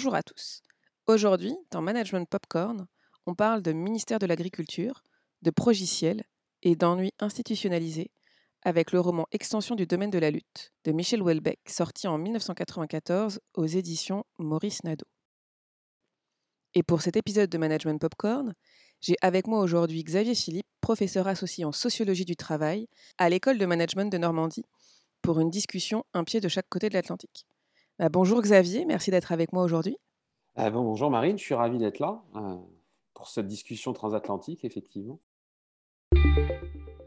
Bonjour à tous. Aujourd'hui, dans Management Popcorn, on parle de ministère de l'Agriculture, de progiciel et d'ennuis institutionnalisés avec le roman Extension du domaine de la lutte de Michel Houellebecq, sorti en 1994 aux éditions Maurice Nadeau. Et pour cet épisode de Management Popcorn, j'ai avec moi aujourd'hui Xavier Philippe, professeur associé en sociologie du travail à l'école de management de Normandie, pour une discussion un pied de chaque côté de l'Atlantique. Bah, bonjour Xavier, merci d'être avec moi aujourd'hui. Ah bon, bonjour Marine, je suis ravi d'être là euh, pour cette discussion transatlantique, effectivement.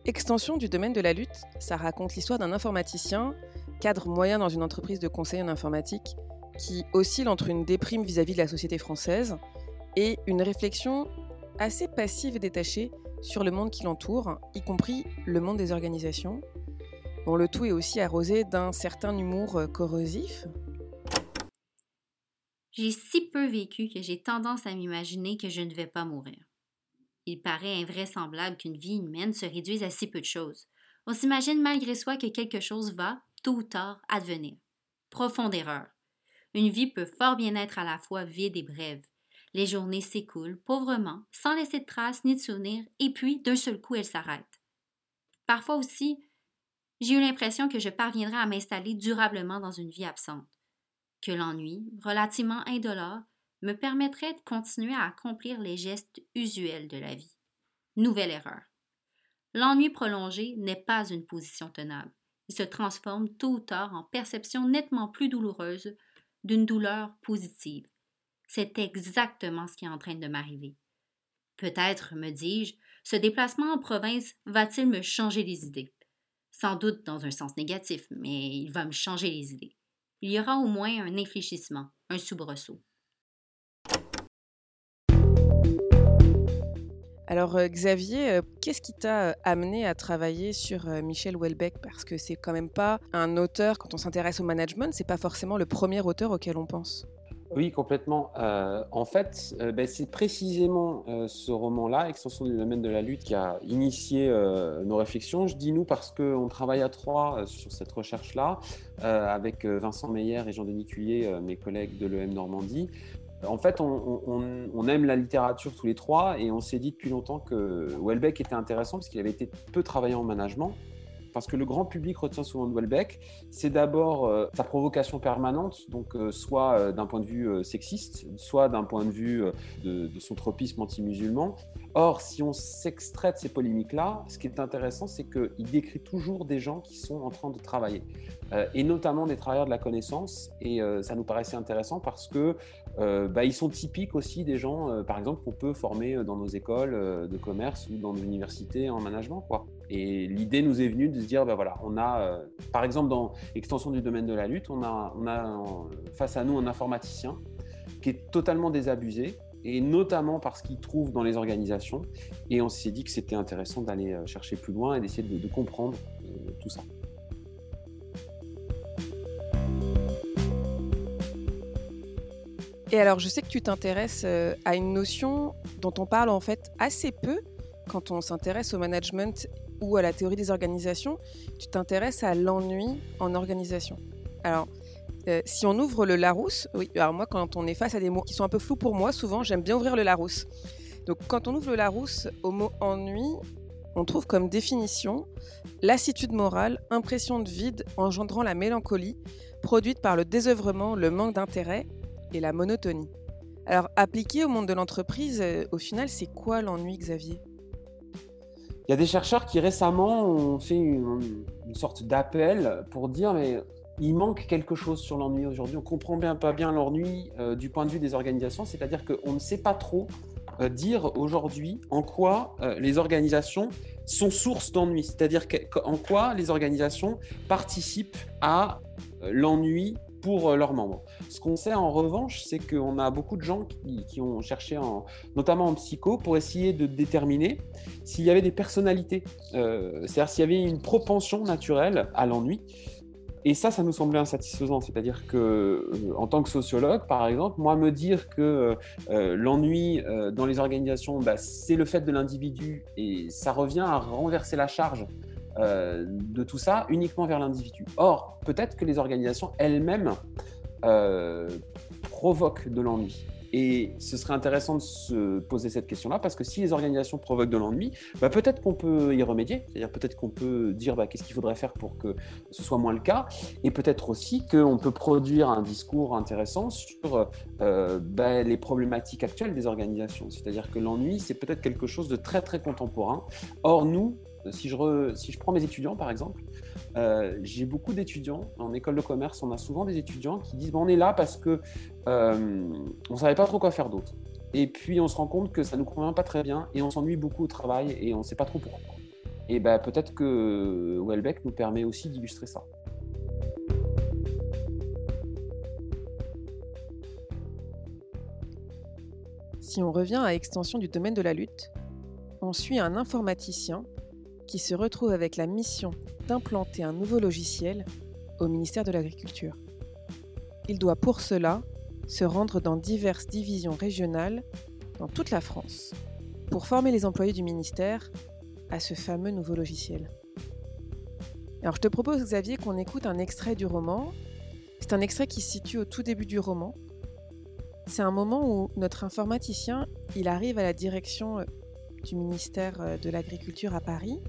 Extension du domaine de la lutte, ça raconte l'histoire d'un informaticien, cadre moyen dans une entreprise de conseil en informatique, qui oscille entre une déprime vis-à-vis de la société française et une réflexion assez passive et détachée sur le monde qui l'entoure, y compris le monde des organisations. Bon, le tout est aussi arrosé d'un certain humour euh, corrosif. J'ai si peu vécu que j'ai tendance à m'imaginer que je ne vais pas mourir. Il paraît invraisemblable qu'une vie humaine se réduise à si peu de choses. On s'imagine malgré soi que quelque chose va, tôt ou tard, advenir. Profonde erreur. Une vie peut fort bien être à la fois vide et brève. Les journées s'écoulent pauvrement, sans laisser de traces ni de souvenirs, et puis, d'un seul coup, elles s'arrêtent. Parfois aussi, j'ai eu l'impression que je parviendrais à m'installer durablement dans une vie absente, que l'ennui, relativement indolore, me permettrait de continuer à accomplir les gestes usuels de la vie. Nouvelle erreur. L'ennui prolongé n'est pas une position tenable. Il se transforme tôt ou tard en perception nettement plus douloureuse d'une douleur positive. C'est exactement ce qui est en train de m'arriver. Peut-être, me dis-je, ce déplacement en province va-t-il me changer les idées? Sans doute dans un sens négatif, mais il va me changer les idées. Il y aura au moins un infléchissement, un soubresaut. Alors euh, Xavier, euh, qu'est-ce qui t'a euh, amené à travailler sur Michel Houellebecq? Parce que c'est quand même pas un auteur, quand on s'intéresse au management, c'est pas forcément le premier auteur auquel on pense. Oui, complètement. en fait, ben, c'est précisément ce roman-là, Extension du domaine de la lutte, qui a initié nos réflexions. Je dis nous parce qu'on travaille à trois sur cette recherche-là, avec Vincent Meyer et Jean-Denis Cuillet, mes collègues de l'EM Normandie. En fait, on, aime la littérature tous les trois et on s'est dit depuis longtemps que Welbeck était intéressant parce qu'il avait été peu travaillé en management. Parce que le grand public retient souvent de Welbeck, c'est d'abord euh, sa provocation permanente, donc euh, soit euh, d'un point de vue sexiste, soit d'un point de vue de, de, son tropisme anti-musulman. Or, si on s'extrait de ces polémiques-là, ce qui est intéressant, c'est qu'il décrit toujours des gens qui sont en train de travailler, et notamment des travailleurs de la connaissance. Et ça nous paraissait intéressant parce que euh, bah, ils sont typiques aussi des gens, euh, par exemple, qu'on peut former euh, dans nos écoles de commerce ou dans nos universités en management. Quoi. Et l'idée nous est venue de se dire, bah, voilà, on a, par exemple, dans l'extension du domaine de la lutte, on a, face à nous un informaticien qui est totalement désabusé, et notamment parce qu'il trouve dans les organisations. Et on s'est dit que c'était intéressant d'aller chercher plus loin et d'essayer de, de comprendre tout ça. Et alors, je sais que tu t'intéresses euh, à une notion dont on parle en fait assez peu quand on s'intéresse au management ou à la théorie des organisations. Tu t'intéresses à l'ennui en organisation. Alors, euh, si on ouvre le Larousse, oui, alors moi, quand on est face à des mots qui sont un peu flous pour moi, souvent, j'aime bien ouvrir le Larousse. Donc, quand on ouvre le Larousse au mot ennui, on trouve comme définition lassitude morale, impression de vide engendrant la mélancolie, produite par le désœuvrement, le manque d'intérêt et la monotonie. Alors, appliqué au monde de l'entreprise, euh, au final, c'est quoi l'ennui, Xavier? Il y a des chercheurs qui récemment ont fait une, sorte d'appel pour dire mais il manque quelque chose sur l'ennui aujourd'hui. On comprend bien pas bien l'ennui euh, du point de vue des organisations, c'est-à-dire qu'on ne sait pas trop euh, dire aujourd'hui en quoi les organisations sont source d'ennui, c'est-à-dire en quoi les organisations participent à l'ennui pour leurs membres. Ce qu'on sait en revanche, c'est qu'on a beaucoup de gens qui, ont cherché, en, notamment en psycho, pour essayer de déterminer s'il y avait des personnalités, c'est-à-dire s'il y avait une propension naturelle à l'ennui. Et ça, ça nous semblait insatisfaisant. C'est-à-dire que, euh, en tant que sociologue, par exemple, moi, me dire que euh, euh, l'ennui dans les organisations, bah, c'est le fait de l'individu et ça revient à renverser la charge de tout ça uniquement vers l'individu. Or, peut-être que les organisations elles-mêmes provoquent de l'ennui. Et ce serait intéressant de se poser cette question-là, parce que si les organisations provoquent de l'ennui, bah peut-être qu'on peut y remédier, c'est-à-dire peut-être qu'on peut dire bah, qu'est-ce qu'il faudrait faire pour que ce soit moins le cas, et peut-être aussi qu'on peut produire un discours intéressant sur euh, bah, les problématiques actuelles des organisations. C'est-à-dire que l'ennui, c'est peut-être quelque chose de très très contemporain. Or, nous, si je, si je prends mes étudiants par exemple, euh, j'ai beaucoup d'étudiants en école de commerce. On a souvent des étudiants qui disent on est là parce que euh, on savait pas trop quoi faire d'autre. Et puis on se rend compte que ça nous convient pas très bien et on s'ennuie beaucoup au travail et on ne sait pas trop pourquoi. Et ben peut-être que Welbeck nous permet aussi d'illustrer ça. Si on revient à l'extension du domaine de la lutte, on suit un informaticien qui se retrouve avec la mission d'implanter un nouveau logiciel au ministère de l'Agriculture. Il doit pour cela se rendre dans diverses divisions régionales dans toute la France pour former les employés du ministère à ce fameux nouveau logiciel. Alors je te propose Xavier qu'on écoute un extrait du roman. C'est un extrait qui se situe au tout début du roman. C'est un moment où notre informaticien, il arrive à la direction euh, du ministère euh, de l'Agriculture à Paris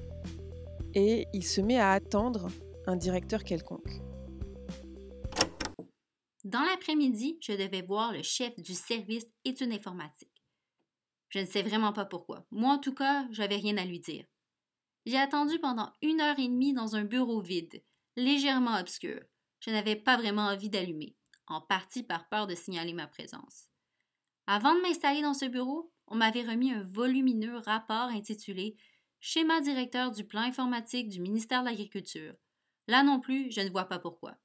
et il se met à attendre un directeur quelconque. Dans l'après-midi, je devais voir le chef du service études informatiques. Je ne sais vraiment pas pourquoi. Moi, en tout cas, j'avais rien à lui dire. J'ai attendu pendant une heure et demie dans un bureau vide, légèrement obscur. Je n'avais pas vraiment envie d'allumer, en partie par peur de signaler ma présence. Avant de m'installer dans ce bureau, on m'avait remis un volumineux rapport intitulé Schéma directeur du plan informatique du ministère de l'Agriculture. Là non plus, je ne vois pas pourquoi.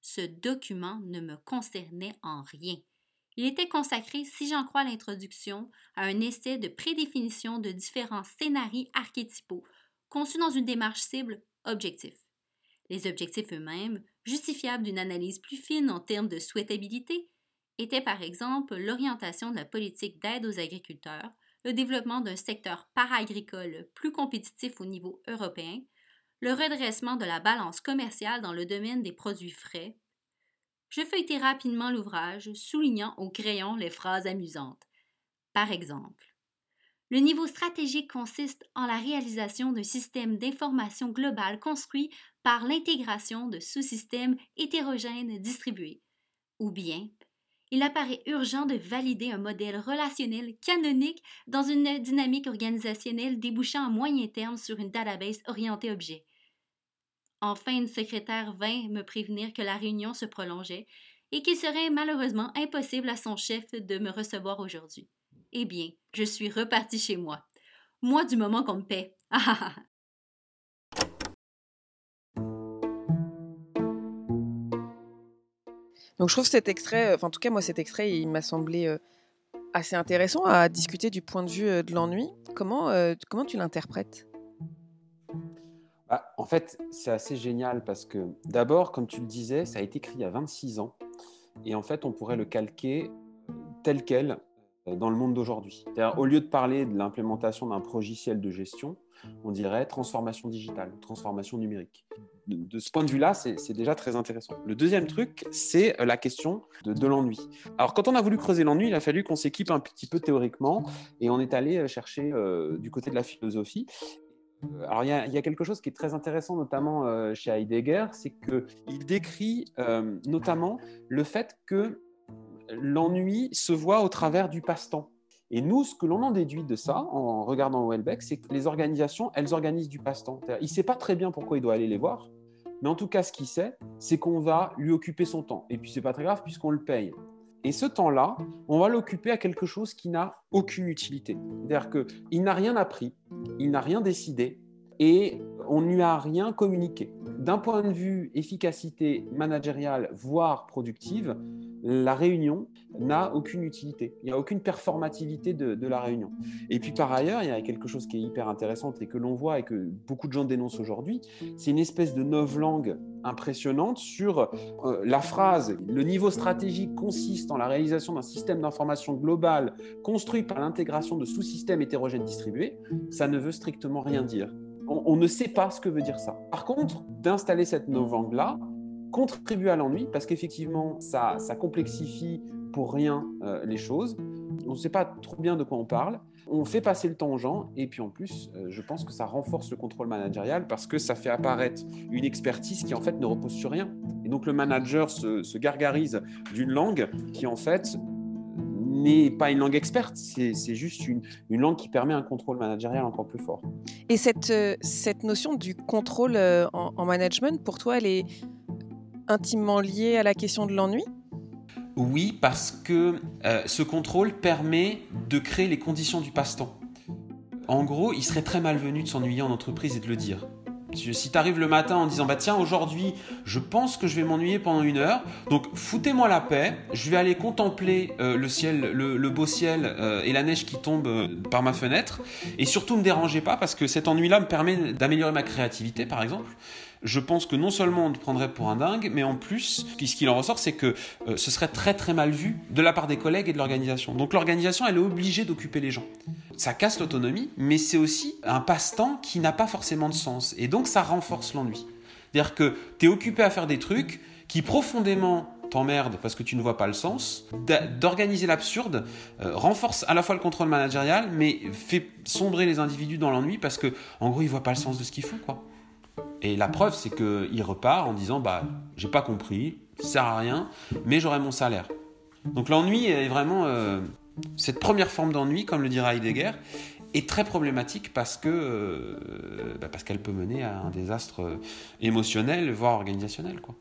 Ce document ne me concernait en rien. Il était consacré, si j'en crois l'introduction, à un essai de prédéfinition de différents scénarios archétypaux conçus dans une démarche cible objectif. Les objectifs eux-mêmes, justifiables d'une analyse plus fine en termes de souhaitabilité, étaient par exemple l'orientation de la politique d'aide aux agriculteurs, le développement d'un secteur para-agricole plus compétitif au niveau européen, le redressement de la balance commerciale dans le domaine des produits frais. Je feuilletai rapidement l'ouvrage, soulignant au crayon les phrases amusantes. Par exemple, le niveau stratégique consiste en la réalisation d'un système d'information global construit par l'intégration de sous-systèmes hétérogènes distribués. Ou bien, il apparaît urgent de valider un modèle relationnel canonique dans une dynamique organisationnelle débouchant à moyen terme sur une database orientée objet. Enfin, une secrétaire vint me prévenir que la réunion se prolongeait et qu'il serait malheureusement impossible à son chef de me recevoir aujourd'hui. Eh bien, je suis reparti chez moi. Moi du moment qu'on me paie. Donc je trouve cet extrait, enfin en tout cas moi cet extrait, il m'a semblé euh, assez intéressant à discuter du point de vue euh, de l'ennui. Comment, euh, comment tu l'interprètes? Bah, En fait, c'est assez génial parce que d'abord, comme tu le disais, ça a été écrit il y a 26 ans. Et en fait, on pourrait le calquer tel quel dans le monde d'aujourd'hui. Au lieu de parler de l'implémentation d'un logiciel de gestion, on dirait transformation digitale, transformation numérique. De, ce point de vue-là, c'est déjà très intéressant. Le deuxième truc, c'est la question de, l'ennui. Alors, quand on a voulu creuser l'ennui, il a fallu qu'on s'équipe un petit peu théoriquement et on est allé chercher euh, du côté de la philosophie. Euh, alors, il y, a, quelque chose qui est très intéressant, notamment euh, chez Heidegger, c'est qu'il décrit notamment le fait que l'ennui se voit au travers du passe-temps. Et nous, ce que l'on en déduit de ça, en regardant Welbeck, c'est que les organisations, elles organisent du passe-temps. Il ne sait pas très bien pourquoi il doit aller les voir, mais en tout cas, ce qu'il sait, c'est qu'on va lui occuper son temps. Et puis, c'est pas très grave puisqu'on le paye. Et ce temps-là, on va l'occuper à quelque chose qui n'a aucune utilité. C'est-à-dire qu'il n'a rien appris, il n'a rien décidé, et on ne lui a rien communiqué. D'un point de vue efficacité managériale, voire productive, la réunion n'a aucune utilité. Il n'y a aucune performativité de, la réunion. Et puis par ailleurs, il y a quelque chose qui est hyper intéressant et que l'on voit et que beaucoup de gens dénoncent aujourd'hui, c'est une espèce de langue impressionnante sur euh, la phrase le niveau stratégique consiste en la réalisation d'un système d'information global construit par l'intégration de sous-systèmes hétérogènes distribués. Ça ne veut strictement rien dire on, ne sait pas ce que veut dire ça. Par contre, d'installer cette novang-là contribue à l'ennui parce qu'effectivement, ça, complexifie pour rien euh, les choses. On ne sait pas trop bien de quoi on parle. On fait passer le temps aux gens et puis en plus, euh, je pense que ça renforce le contrôle managérial parce que ça fait apparaître une expertise qui en fait ne repose sur rien. Et donc le manager se gargarise d'une langue qui en fait n'est pas une langue experte, c'est juste une, langue qui permet un contrôle managérial encore plus fort. Et cette, euh, cette notion du contrôle en, management, pour toi, elle est intimement liée à la question de l'ennui Oui, parce que euh, ce contrôle permet de créer les conditions du passe-temps. En gros, il serait très malvenu de s'ennuyer en entreprise et de le dire. Si tu arrives le matin en disant bah tiens aujourd'hui je pense que je vais m'ennuyer pendant une heure donc foutez-moi la paix je vais aller contempler euh, le ciel le, beau ciel euh, et la neige qui tombe par ma fenêtre et surtout ne dérangez pas parce que cet ennui là me permet d'améliorer ma créativité par exemple je pense que non seulement on te prendrait pour un dingue, mais en plus, ce en ressort, c'est que euh, ce serait très très mal vu de la part des collègues et de l'organisation. Donc l'organisation, elle est obligée d'occuper les gens. Ça casse l'autonomie, mais c'est aussi un passe-temps qui n'a pas forcément de sens. Et donc ça renforce l'ennui. C'est-à-dire que tu es occupé à faire des trucs qui profondément t'emmerdent parce que tu ne vois pas le sens, d'organiser l'absurde, euh, renforce à la fois le contrôle managérial, mais fait sombrer les individus dans l'ennui parce que, en gros, ils voient pas le sens de ce qu'ils font, quoi. Et la preuve, c'est qu'il repart en disant bah, j'ai pas compris, ça sert à rien, mais j'aurai mon salaire. Donc l'ennui est vraiment. Euh, cette première forme d'ennui, comme le dira Heidegger, est très problématique parce que euh, bah, parce qu'elle peut mener à un désastre émotionnel, voire organisationnel. Quoi.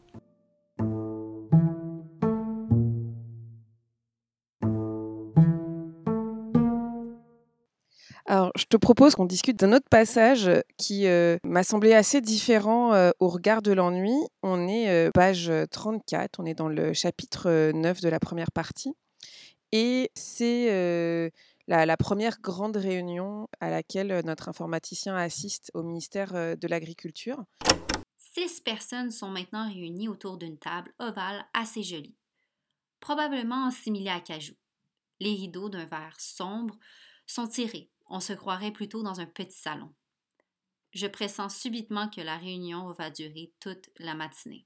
Te propose qu'on discute d'un autre passage qui euh, m'a semblé assez différent euh, au regard de l'ennui. On est euh, page 34, on est dans le chapitre 9 de la première partie. Et c'est la, première grande réunion à laquelle notre informaticien assiste au ministère de l'Agriculture. Six personnes sont maintenant réunies autour d'une table ovale assez jolie, probablement assimilée à cajou. Les rideaux d'un verre sombre sont tirés on se croirait plutôt dans un petit salon. Je pressens subitement que la réunion va durer toute la matinée.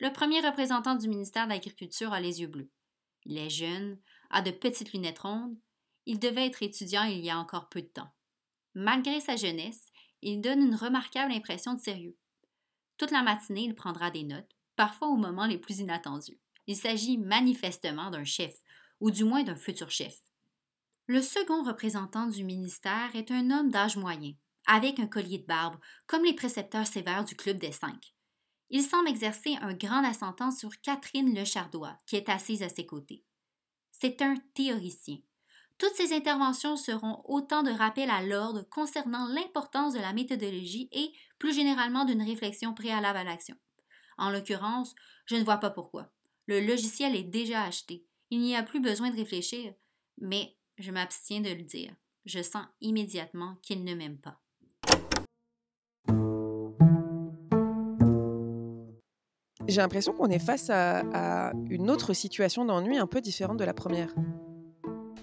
Le premier représentant du ministère de l'Agriculture a les yeux bleus. Il est jeune, a de petites lunettes rondes. Il devait être étudiant il y a encore peu de temps. Malgré sa jeunesse, il donne une remarquable impression de sérieux. Toute la matinée, il prendra des notes, parfois au moment les plus inattendus. Il s'agit manifestement d'un chef, ou du moins d'un futur chef. Le second représentant du ministère est un homme d'âge moyen, avec un collier de barbe, comme les précepteurs sévères du Club des Cinq. Il semble exercer un grand ascendant sur Catherine Le Chardois, qui est assise à ses côtés. C'est un théoricien. Toutes ses interventions seront autant de rappels à l'ordre concernant l'importance de la méthodologie et, plus généralement, d'une réflexion préalable à l'action. En l'occurrence, je ne vois pas pourquoi. Le logiciel est déjà acheté. Il n'y a plus besoin de réfléchir. Mais je m'abstiens de le dire. Je sens immédiatement qu'il ne m'aime pas. J'ai l'impression qu'on est face à, une autre situation d'ennui un peu différente de la première.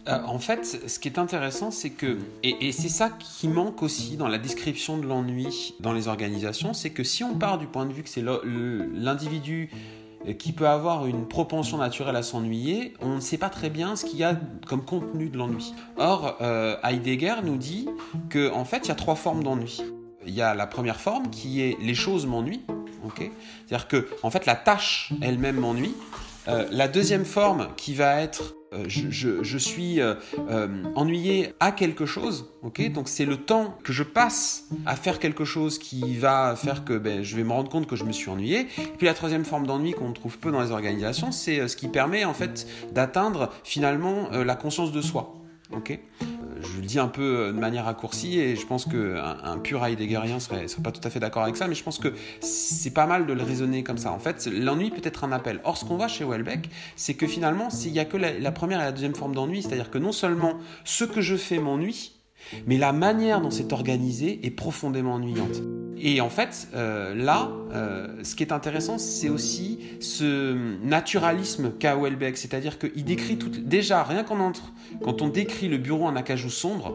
Euh, en fait, ce qui est intéressant, c'est que, et, et c'est ça qui manque aussi dans la description de l'ennui dans les organisations, c'est que si on part du point de vue que c'est l'individu qui peut avoir une propension naturelle à s'ennuyer, on ne sait pas très bien ce qu'il y a comme contenu de l'ennui. Or, euh, Heidegger nous dit qu'en en fait, il y a trois formes d'ennui. Il y a la première forme qui est les choses m'ennuient, c'est-à-dire que en fait la tâche elle-même m'ennuie. Euh, la deuxième forme qui va être euh, je, suis euh, euh, ennuyé à quelque chose, ok? Donc c'est le temps que je passe à faire quelque chose qui va faire que ben, je vais me rendre compte que je me suis ennuyé. Et puis la troisième forme d'ennui qu'on trouve peu dans les organisations, c'est ce qui permet en fait d'atteindre finalement la conscience de soi. Ok je le dis un peu euh, de manière raccourcie et je pense qu'un un pur heideggerien serait, serait pas tout à fait d'accord avec ça, mais je pense que c'est pas mal de le raisonner comme ça. En fait, l'ennui peut être un appel. Or, ce qu'on voit chez Welbeck, c'est que finalement, s'il n'y a que la, la première et la deuxième forme d'ennui, c'est-à-dire que non seulement ce que je fais m'ennuie, mais la manière dont c'est organisé est profondément ennuyante. Et en fait, euh, là, euh, ce qui est intéressant, c'est aussi ce naturalisme qu'a Welbeck, c'est-à-dire qu'il décrit tout, déjà, rien qu'en entre, quand on décrit le bureau en acajou sombre,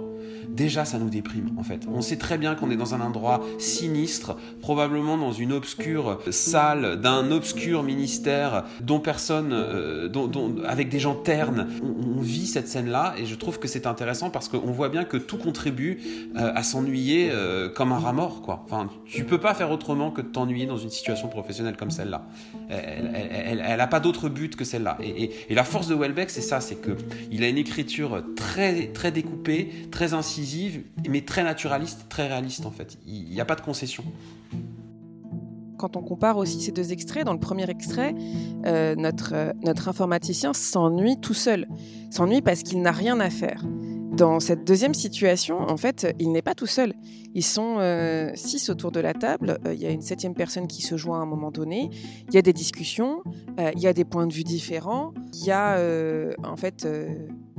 déjà ça nous déprime en fait. On sait très bien qu'on est dans un endroit sinistre, probablement dans une obscure salle d'un obscur ministère dont personne, euh, dont, avec des gens ternes. On, vit cette scène-là et je trouve que c'est intéressant parce qu'on voit bien que tout contribue euh, à s'ennuyer euh, comme un rat mort quoi. Enfin, tu peux pas faire autrement que de t'ennuyer dans une situation professionnelle comme celle-là. Elle, elle, a pas d'autre but que celle-là. Et, et, la force de Welbeck, c'est ça, c'est que il a une écriture très très découpée, très incisive mais très naturaliste, très réaliste en fait. Il n'y a pas de concession. Quand on compare aussi ces deux extraits, dans le premier extrait, euh, notre, euh, notre informaticien s'ennuie tout seul. S'ennuie parce qu'il n'a rien à faire. Dans cette deuxième situation, en fait, il n'est pas tout seul. Ils sont euh, six autour de la table. Il y a une septième personne qui se joint à un moment donné. Il y a des discussions. il y a des points de vue différents. Il y a en fait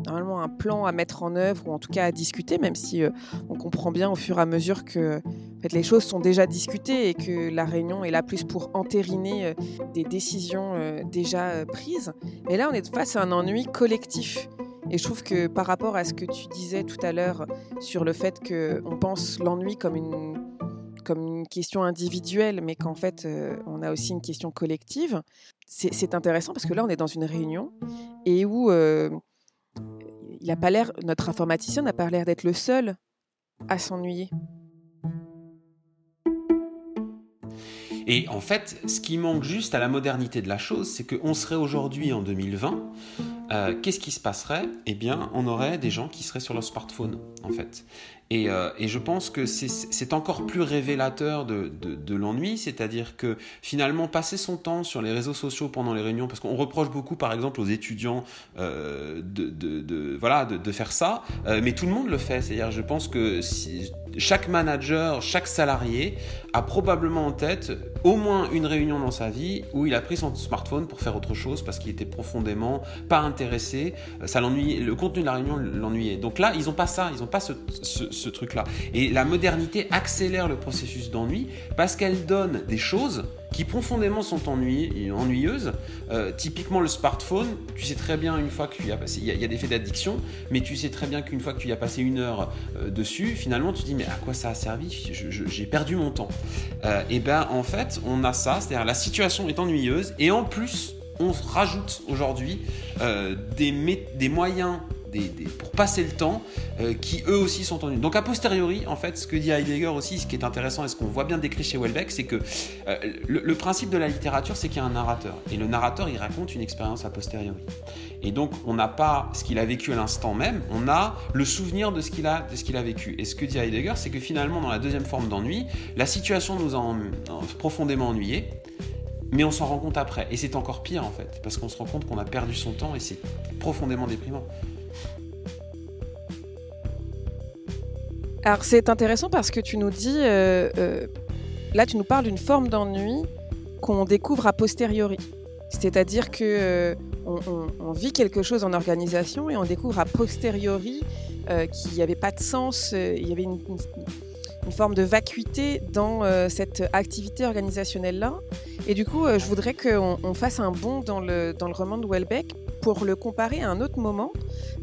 normalement un plan à mettre en œuvre ou en tout cas à discuter, même si euh, on comprend bien au fur et à mesure que fait, les choses sont déjà discutées et que la réunion est là plus pour entériner euh, des décisions euh, déjà prises. Mais là, on est face à un ennui collectif. Et je trouve que par rapport à ce que tu disais tout à l'heure sur le fait qu'on pense l'ennui comme une, comme une question individuelle, mais qu'en fait, on a aussi une question collective, c'est intéressant parce que là, on est dans une réunion et où il a pas l'air, notre informaticien n'a pas l'air d'être le seul à s'ennuyer. Et en fait, ce qui manque juste à la modernité de la chose, c'est qu'on serait aujourd'hui en 2020. Euh, qu'est-ce qui se passerait? Eh bien, on aurait des gens qui seraient sur leur smartphone, en fait. Euh, et, je pense que c'est encore plus révélateur de, l'ennui, c'est-à-dire que finalement passer son temps sur les réseaux sociaux pendant les réunions, parce qu'on reproche beaucoup par exemple aux étudiants euh, de, voilà, de, faire ça, euh, mais tout le monde le fait, c'est-à-dire je pense que chaque manager, chaque salarié a probablement en tête au moins une réunion dans sa vie où il a pris son smartphone pour faire autre chose parce qu'il était profondément pas intéressé, ça l'ennuyait, le contenu de la réunion l'ennuyait. Donc là, ils n'ont pas ça, ils n'ont pas ce ce truc-là. Et la modernité accélère le processus d'ennui parce qu'elle donne des choses qui profondément sont ennuyeuses. Euh, typiquement le smartphone, tu sais très bien une fois que tu y as passé, il y, a des faits d'addiction, mais tu sais très bien qu'une fois que tu y as passé une heure euh, dessus, finalement tu te dis mais à quoi ça a servi? J'ai perdu mon temps. Euh, et ben en fait on a ça, c'est-à-dire la situation est ennuyeuse et en plus on rajoute aujourd'hui des, des moyens pour passer le temps, euh, qui eux aussi sont ennuyeux. Donc a posteriori, en fait, ce que dit Heidegger aussi, ce qui est intéressant et ce qu'on voit bien décrit chez Welbeck, c'est que euh, le, principe de la littérature, c'est qu'il y a un narrateur. Et le narrateur, il raconte une expérience a posteriori. Et donc, on n'a pas ce qu'il a vécu à l'instant même, on a le souvenir de ce qu'il a, de ce qu'il a vécu. Et ce que dit Heidegger, c'est que finalement, dans la deuxième forme d'ennui, la situation nous a profondément ennuyés, mais on s'en rend compte après. Et c'est encore pire en fait, parce qu'on se rend compte qu'on a perdu son temps et c'est profondément déprimant. Alors c'est intéressant parce que tu nous dis, euh, euh, là tu nous parles d'une forme d'ennui qu'on découvre a posteriori. C'est-à-dire que euh, on, vit quelque chose en organisation et on découvre a posteriori qu'il n'y avait pas de sens, il y avait une, forme de vacuité dans cette activité organisationnelle-là. Et du coup, je voudrais qu'on fasse un bond dans le, dans le roman de Welbeck pour le comparer à un autre moment.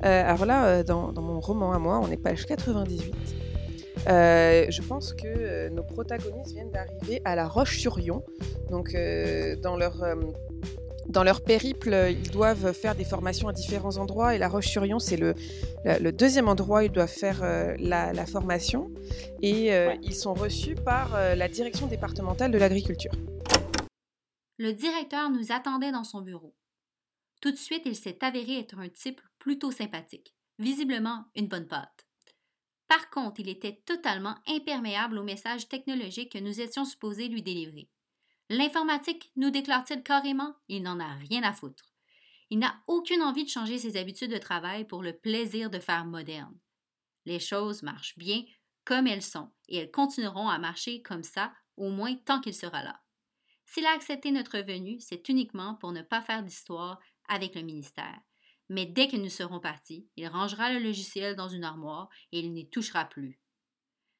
alors là, dans, dans, mon roman à moi, on est page 98. Euh, je pense que euh, nos protagonistes viennent d'arriver à La Roche-sur-Yon. Donc, euh, dans leur dans leur périple, ils doivent faire des formations à différents endroits et La Roche-sur-Yon, c'est le, le, deuxième endroit où ils doivent faire la, formation. Et ils sont reçus par la direction départementale de l'agriculture. Le directeur nous attendait dans son bureau. Tout de suite, il s'est avéré être un type plutôt sympathique, visiblement une bonne pâte. Par contre, il était totalement imperméable aux messages technologiques que nous étions supposés lui délivrer. L'informatique, nous déclare-t-il carrément, il n'en a rien à foutre. Il n'a aucune envie de changer ses habitudes de travail pour le plaisir de faire moderne. Les choses marchent bien comme elles sont et elles continueront à marcher comme ça au moins tant qu'il sera là. S'il a accepté notre venue, c'est uniquement pour ne pas faire d'histoire avec le ministère. Mais dès que nous serons partis, il rangera le logiciel dans une armoire et il n'y touchera plus.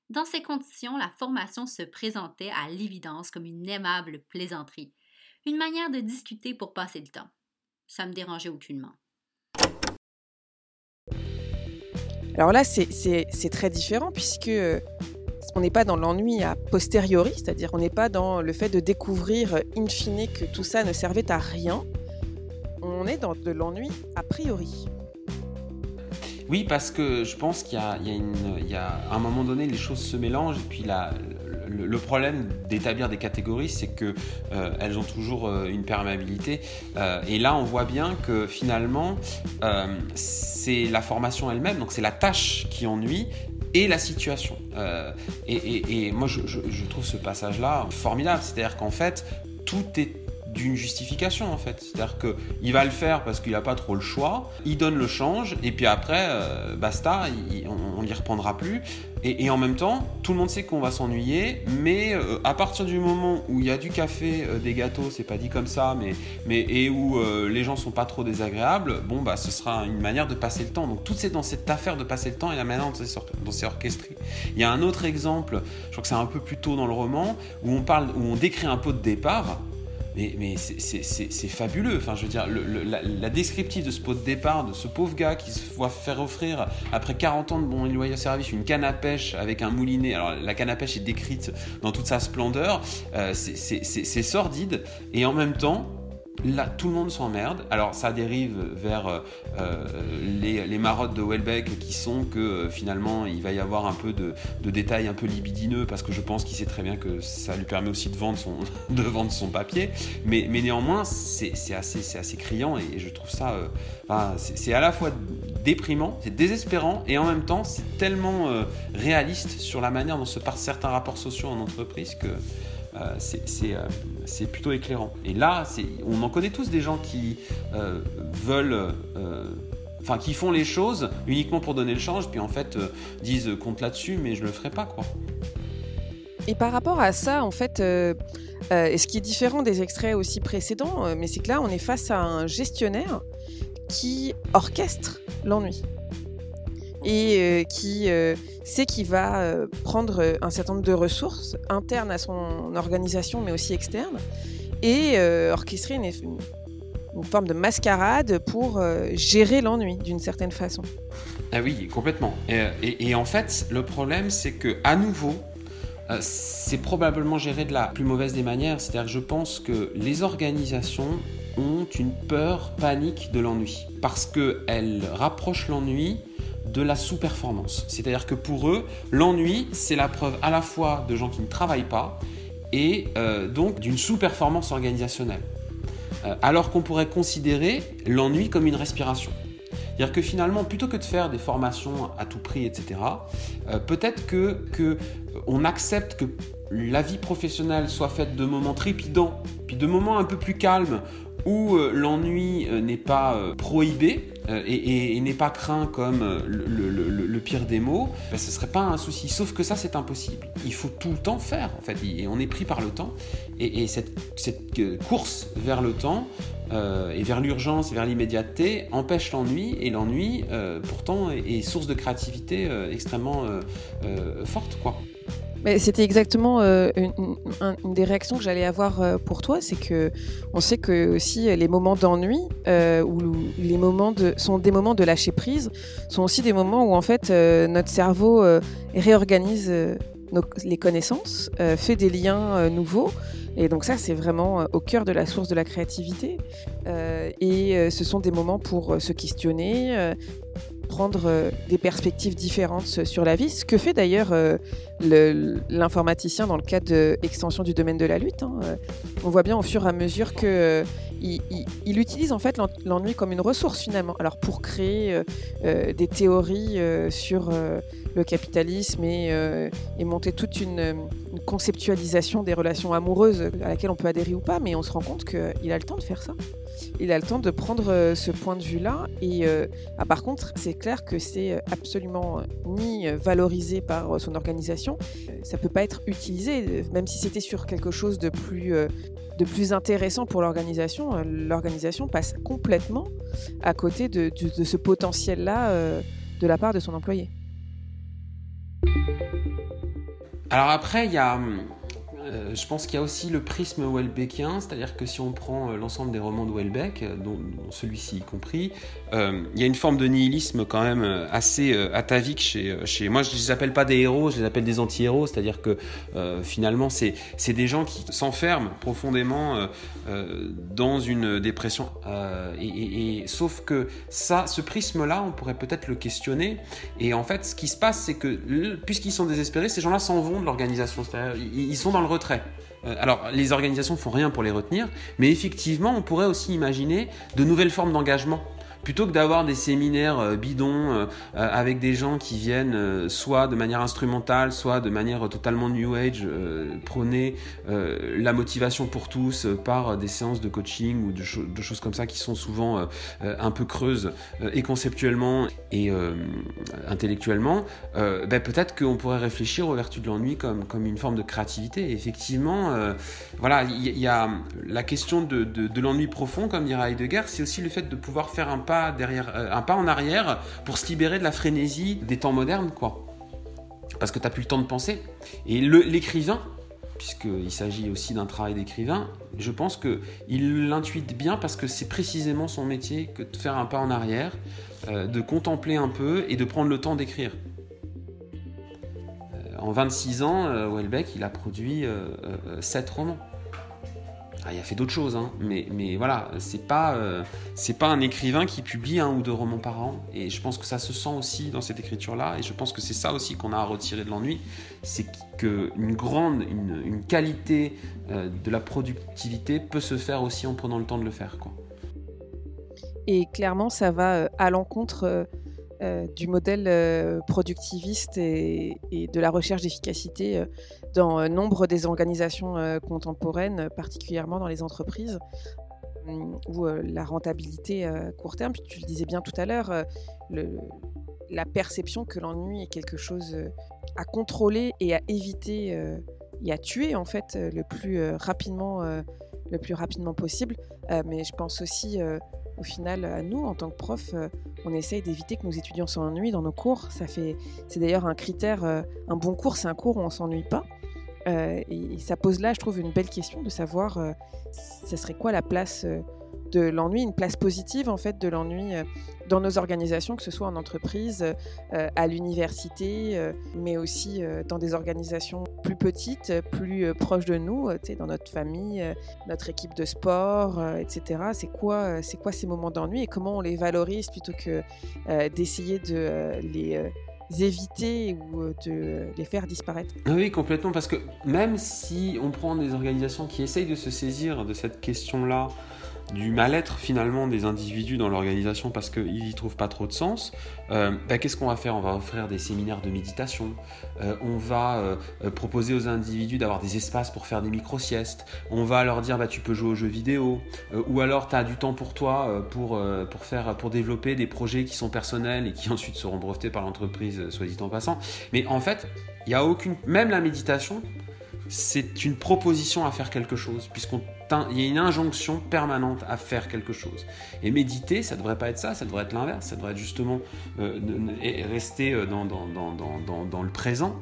Dans ces conditions, la formation se présentait à l'évidence comme une aimable plaisanterie, une manière de discuter pour passer le temps. Ça me dérangeait aucunement. Alors là, c'est très différent puisque euh, on n'est pas dans l'ennui a posteriori, c'est-à-dire on n'est pas dans le fait de découvrir in fine que tout ça ne servait à rien. Dans de l'ennui a priori. Oui, parce que je pense qu'il y, a, un moment donné, les choses se mélangent. Et puis le, problème d'établir des catégories, c'est qu'elles euh, ont toujours euh, une perméabilité. Euh, et là, on voit bien que finalement, c'est la formation elle-même, donc c'est la tâche qui ennuie et la situation. Et, moi, je trouve ce passage-là formidable. C'est-à-dire qu'en fait, tout est d'une justification en fait. C'est-à-dire qu'il va le faire parce qu'il n'a pas trop le choix, il donne le change et puis après, euh, basta, on n'y reprendra plus. Et, en même temps, tout le monde sait qu'on va s'ennuyer, mais euh, à partir du moment où il y a du café, euh, des gâteaux, c'est pas dit comme ça, mais, mais et où les gens sont pas trop désagréables, bon bah ce sera une manière de passer le temps. Donc tout c'est dans cette affaire de passer le temps et la manière dont c'est orchestré. Il y a un autre exemple, je crois que c'est un peu plus tôt dans le roman, où on parle, où on décrit un pot de départ mais, c'est fabuleux. Je veux la, descriptive de ce pot de départ, de ce pauvre gars qui se voit faire offrir, après 40 ans de bon et loyal service, une canne à pêche avec un moulinet. Alors, la canne à pêche est décrite dans toute sa splendeur. Euh, c'est sordide. Et en même temps, Là, tout le monde s'emmerde. Alors, ça dérive vers euh, euh, les, marottes de Welbeck qui sont que euh, finalement, il va y avoir un peu de, détails un peu libidineux parce que je pense qu'il sait très bien que ça lui permet aussi de vendre son, de papier. Mais, néanmoins, c'est assez, assez criant et je trouve ça. c'est à la fois déprimant, c'est désespérant et en même temps, c'est tellement réaliste sur la manière dont se passent certains rapports sociaux en entreprise que. Euh, euh, c'est plutôt éclairant. Et là, on en connaît tous des gens qui euh, veulent enfin qui font les choses uniquement pour donner le change, puis en fait disent compte là-dessus, mais je le ferai pas quoi. Et par rapport à ça, en fait, ce qui est différent des extraits aussi précédents, mais c'est que là, on est face à un gestionnaire qui orchestre l'ennui et euh, qui euh, sait qu'il va euh, prendre un certain nombre de ressources internes à son organisation, mais aussi externes, et orchestrer une, forme de mascarade pour gérer l'ennui d'une certaine façon. Ah oui, complètement. Et, et en fait, le problème, c'est que à nouveau, c'est probablement géré de la plus mauvaise des manières. C'est-à-dire que je pense que les organisations ont une peur panique de l'ennui parce qu'elles rapprochent l'ennui de la sous-performance. C'est-à-dire que pour eux, l'ennui, c'est la preuve à la fois de gens qui ne travaillent pas et euh, donc d'une sous-performance organisationnelle. Euh, alors qu'on pourrait considérer l'ennui comme une respiration. C'est-à-dire que finalement, plutôt que de faire des formations à tout prix, etc., euh, peut-être que, que on accepte que la vie professionnelle soit faite de moments trépidants, puis de moments un peu plus calmes, où l'ennui n'est pas prohibé, euh, et, n'est pas craint comme euh, le, pire des mots, ben, ce serait pas un souci. Sauf que ça, c'est impossible. Il faut tout le temps faire, en fait. Et on est pris par le temps. Et, cette, euh, course vers le temps et vers l'urgence, vers l'immédiateté, empêche l'ennui. Et l'ennui, pourtant, est, est, source de créativité extrêmement forte, quoi. C'était exactement euh, une, des réactions que j'allais avoir euh, pour toi, c'est que on sait que aussi les moments d'ennui euh, ou les moments de sont des moments de lâcher prise, sont aussi des moments où en fait notre cerveau réorganise les connaissances, fait des liens nouveaux. Et donc ça, c'est vraiment au cœur de la source de la créativité. et ce sont des moments pour se questionner, euh, des perspectives différentes sur la vie, ce que fait d'ailleurs euh, l'informaticien dans le cadre d'extension du domaine de la lutte. Hein. Euh, on voit bien au fur et à mesure qu'il il, utilise en fait l'ennui comme une ressource finalement. Alors pour créer euh, euh, des théories euh, sur le capitalisme et, monter toute une, conceptualisation des relations amoureuses à laquelle on peut adhérer ou pas, mais on se rend compte qu'il a le temps de faire ça. Il a le temps de prendre ce point de vue-là. Et ah, par contre, c'est clair que c'est absolument ni valorisé par son organisation. Ça peut pas être utilisé, même si c'était sur quelque chose de plus de plus intéressant pour l'organisation, euh, l'organisation passe complètement à côté de, ce potentiel-là euh, de la part de son employé. Alors après, il y a hum, euh, je pense qu'il y a aussi le prisme Welbeckien, c'est-à-dire que si on prend euh, l'ensemble des romans de Welbeck, euh, dont, celui-ci y compris, il y a une forme de nihilisme quand même assez atavique chez. Moi, je ne les appelle pas des héros, je les appelle des anti-héros, c'est-à-dire que finalement, c'est des gens qui s'enferment profondément dans une dépression. Et, sauf que ça, ce prisme-là, on pourrait peut-être le questionner. Et en fait, ce qui se passe, c'est que puisqu'ils sont désespérés, ces gens-là s'en vont de l'organisation. Ils sont dans le Euh, alors, les organisations font rien pour les retenir, mais effectivement, on pourrait aussi imaginer de nouvelles formes d'engagement plutôt que d'avoir des séminaires euh, bidons euh, euh, avec des gens qui viennent soit de manière instrumentale, soit de manière totalement new age, prôner la motivation pour tous par des séances de coaching ou de, choses comme ça qui sont souvent un peu creuses et conceptuellement et intellectuellement, ben peut-être qu'on pourrait réfléchir aux vertus de l'ennui comme, comme une forme de créativité. effectivement, voilà, il y, a la question de, de, de l'ennui profond, comme dirait Heidegger, c'est aussi le fait de pouvoir faire un pas derrière, euh, un pas en arrière pour se libérer de la frénésie des temps modernes, quoi. Parce que tu n'as plus le temps de penser. Et l'écrivain, puisqu'il s'agit aussi d'un travail d'écrivain, je pense qu'il l'intuite bien parce que c'est précisément son métier que de faire un pas en arrière, euh, de contempler un peu et de prendre le temps d'écrire. Euh, en 26 ans, Welbeck, il a produit 7 romans. Ah, il a fait d'autres choses, hein. mais, mais voilà, c'est pas, euh, c'est pas un écrivain qui publie un ou deux romans par an. Et je pense que ça se sent aussi dans cette écriture-là. Et je pense que c'est ça aussi qu'on a à retirer de l'ennui, c'est qu'une grande, une, qualité euh, de la productivité peut se faire aussi en prenant le temps de le faire. Et clairement, ça va euh, à l'encontre euh, du modèle euh, productiviste et, de la recherche d'efficacité euh, dans nombre des organisations contemporaines, particulièrement dans les entreprises où la rentabilité court terme, tu le disais bien tout à l'heure, la perception que l'ennui est quelque chose à contrôler et à éviter et à tuer en fait le plus rapidement le plus rapidement possible. Mais je pense aussi au final, à nous, en tant que prof, euh, on essaye d'éviter que nos étudiants s'ennuient dans nos cours. Ça fait, c'est d'ailleurs un critère. Euh, un bon cours, c'est un cours où on s'ennuie pas. Euh, et, ça pose là, je trouve, une belle question de savoir, ça serait quoi la place de l'ennui, une place positive en fait de l'ennui euh, dans nos organisations, que ce soit en entreprise, euh, à l'université, euh, mais aussi dans des organisations plus petites, plus proches de nous, dans notre famille, notre équipe de sport, etc. C'est quoi, c'est quoi ces moments d'ennui et comment on les valorise plutôt que d'essayer de les éviter ou de les faire disparaître? Oui, complètement, parce que même si on prend des organisations qui essayent de se saisir de cette question-là, du mal-être finalement des individus dans l'organisation parce qu'ils n'y trouvent pas trop de sens, euh, bah, qu'est-ce qu'on va faire? On va offrir des séminaires de méditation, euh, on va euh, proposer aux individus d'avoir des espaces pour faire des micro-siestes, on va leur dire bah, tu peux jouer aux jeux vidéo, ou alors tu as du temps pour toi pour, pour, faire, pour développer des projets qui sont personnels et qui ensuite seront brevetés par l'entreprise, soit dit en passant. Mais en fait, il y a aucune... Même la méditation, c'est une proposition à faire quelque chose, puisqu'on il y a une injonction permanente à faire quelque chose. Et méditer, ça devrait pas être ça, ça devrait être l'inverse, ça devrait être justement rester dans, le présent.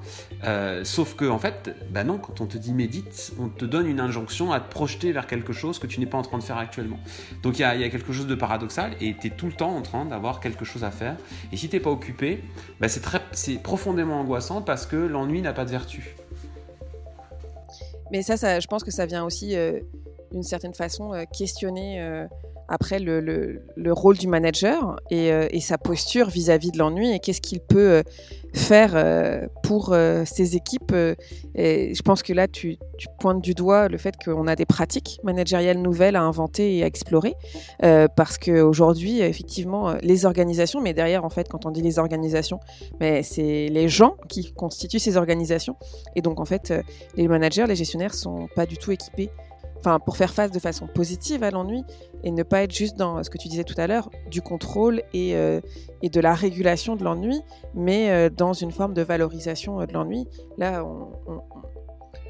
Euh, sauf que, en fait, bah non, quand on te dit médite, on te donne une injonction à te projeter vers quelque chose que tu n'es pas en train de faire actuellement. Donc il y a, y a, quelque chose de paradoxal et tu es tout le temps en train d'avoir quelque chose à faire. Et si tu n'es pas occupé, bah c'est profondément angoissant parce que l'ennui n'a pas de vertu. Mais ça, je pense que ça vient aussi d'une certaine façon euh, questionner euh, après le, le, le, rôle du manager et, euh, et sa posture vis-à-vis de l'ennui et qu'est-ce qu'il peut euh, faire euh, pour ses équipes. je pense que là, tu, pointes du doigt le fait qu'on a des pratiques managériales nouvelles à inventer et à explorer. Parce qu'aujourd'hui, effectivement, les organisations, mais derrière, en fait, quand on dit les organisations, mais c'est les gens qui constituent ces organisations. Et donc, en fait, les managers, les gestionnaires sont pas du tout équipés enfin, pour faire face de façon positive à l'ennui et ne pas être juste dans ce que tu disais tout à l'heure, du contrôle et, euh, de la régulation de l'ennui, mais euh, dans une forme de valorisation euh, de l'ennui. Là,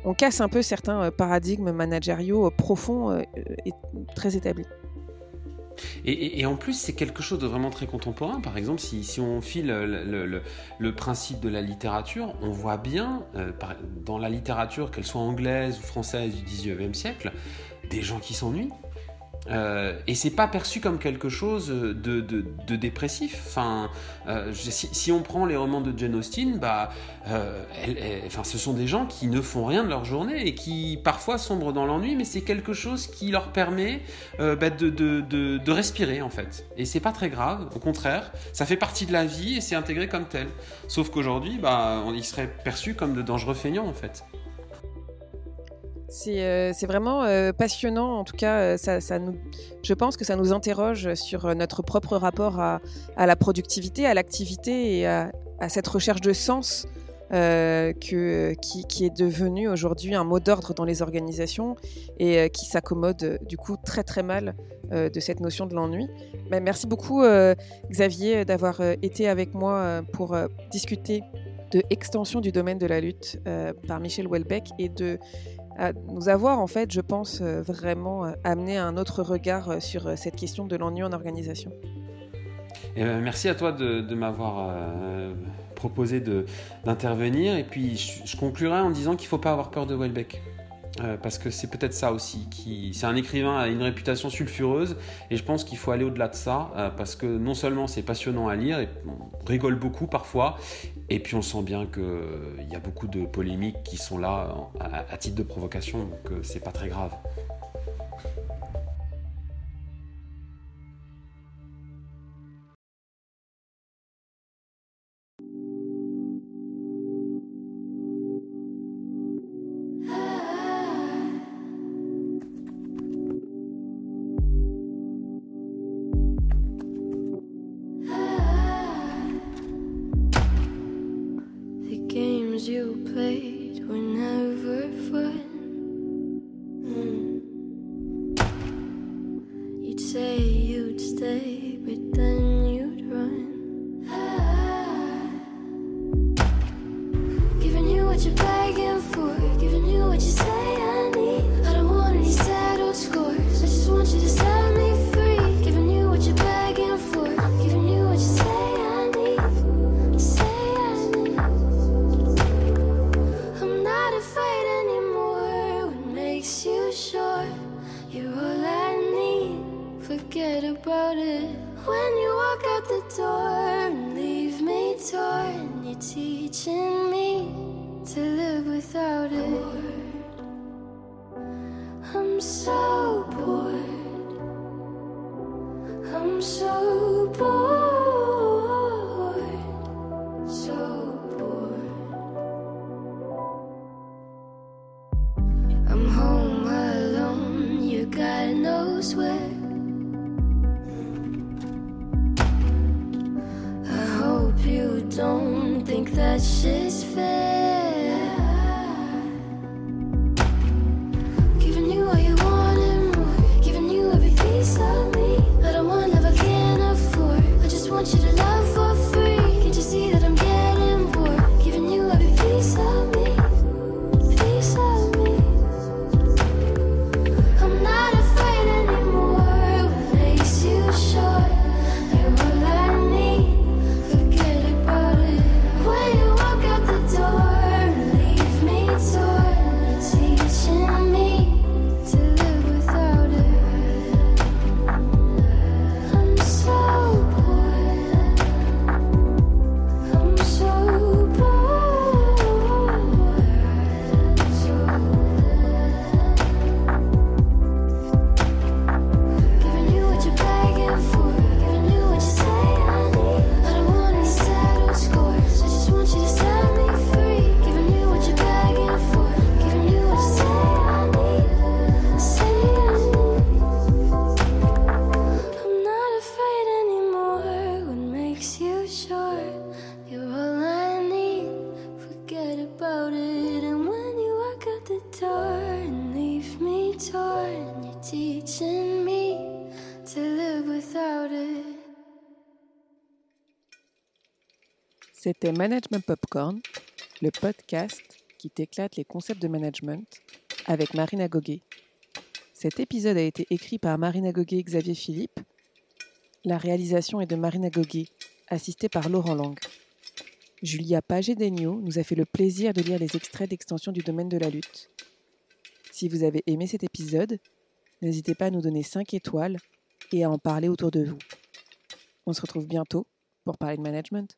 on, casse un peu certains paradigmes managériaux profonds et très établis. Et, en plus, c'est quelque chose de vraiment très contemporain. Par exemple, si, on file le, principe de la littérature, on voit bien, euh, dans la littérature, qu'elle soit anglaise ou française du 19e siècle, des gens qui s'ennuient. Euh, et c'est pas perçu comme quelque chose de, dépressif. Enfin, euh, si, on prend les romans de Jane Austen, bah, euh, enfin, ce sont des gens qui ne font rien de leur journée et qui parfois sombrent dans l'ennui, mais c'est quelque chose qui leur permet bah, de, respirer en fait. Et c'est pas très grave, au contraire, ça fait partie de la vie et c'est intégré comme tel. Sauf qu'aujourd'hui, bah, il serait perçu comme de dangereux feignants en fait. C'est euh, vraiment euh, passionnant. En tout cas, euh, je pense que ça nous interroge sur notre propre rapport à, la productivité, à l'activité et à, cette recherche de sens qui, est devenu aujourd'hui un mot d'ordre dans les organisations et qui s'accommode du coup très très mal de cette notion de l'ennui. Merci beaucoup Xavier d'avoir été avec moi pour discuter de extension du domaine de la lutte par Michel Houellebecq et de à nous avoir, en fait, je pense, euh, vraiment euh, amené un autre regard euh, sur cette question de l'ennui en organisation. Et ben, merci à toi de, m'avoir euh, proposé d'intervenir. Et puis, je, conclurai en disant qu'il ne faut pas avoir peur de Welbeck. Parce que c'est peut-être ça aussi. Qui... C'est un écrivain à une réputation sulfureuse et je pense qu'il faut aller au-delà de ça parce que non seulement c'est passionnant à lire et on rigole beaucoup parfois et puis on sent bien qu'il euh, y a beaucoup de polémiques qui sont là à, titre de provocation donc euh, c'est pas très grave. you play C'était Management Popcorn, le podcast qui t'éclate les concepts de management avec Marina Goguet. Cet épisode a été écrit par Marina Goguet et Xavier Philippe. La réalisation est de Marina Goguet, assistée par Laurent Lang. Julia Pagé-Degnaud nous a fait le plaisir de lire les extraits d'extension du domaine de la lutte. Si vous avez aimé cet épisode, n'hésitez pas à nous donner 5 étoiles et à en parler autour de vous. On se retrouve bientôt pour parler de management.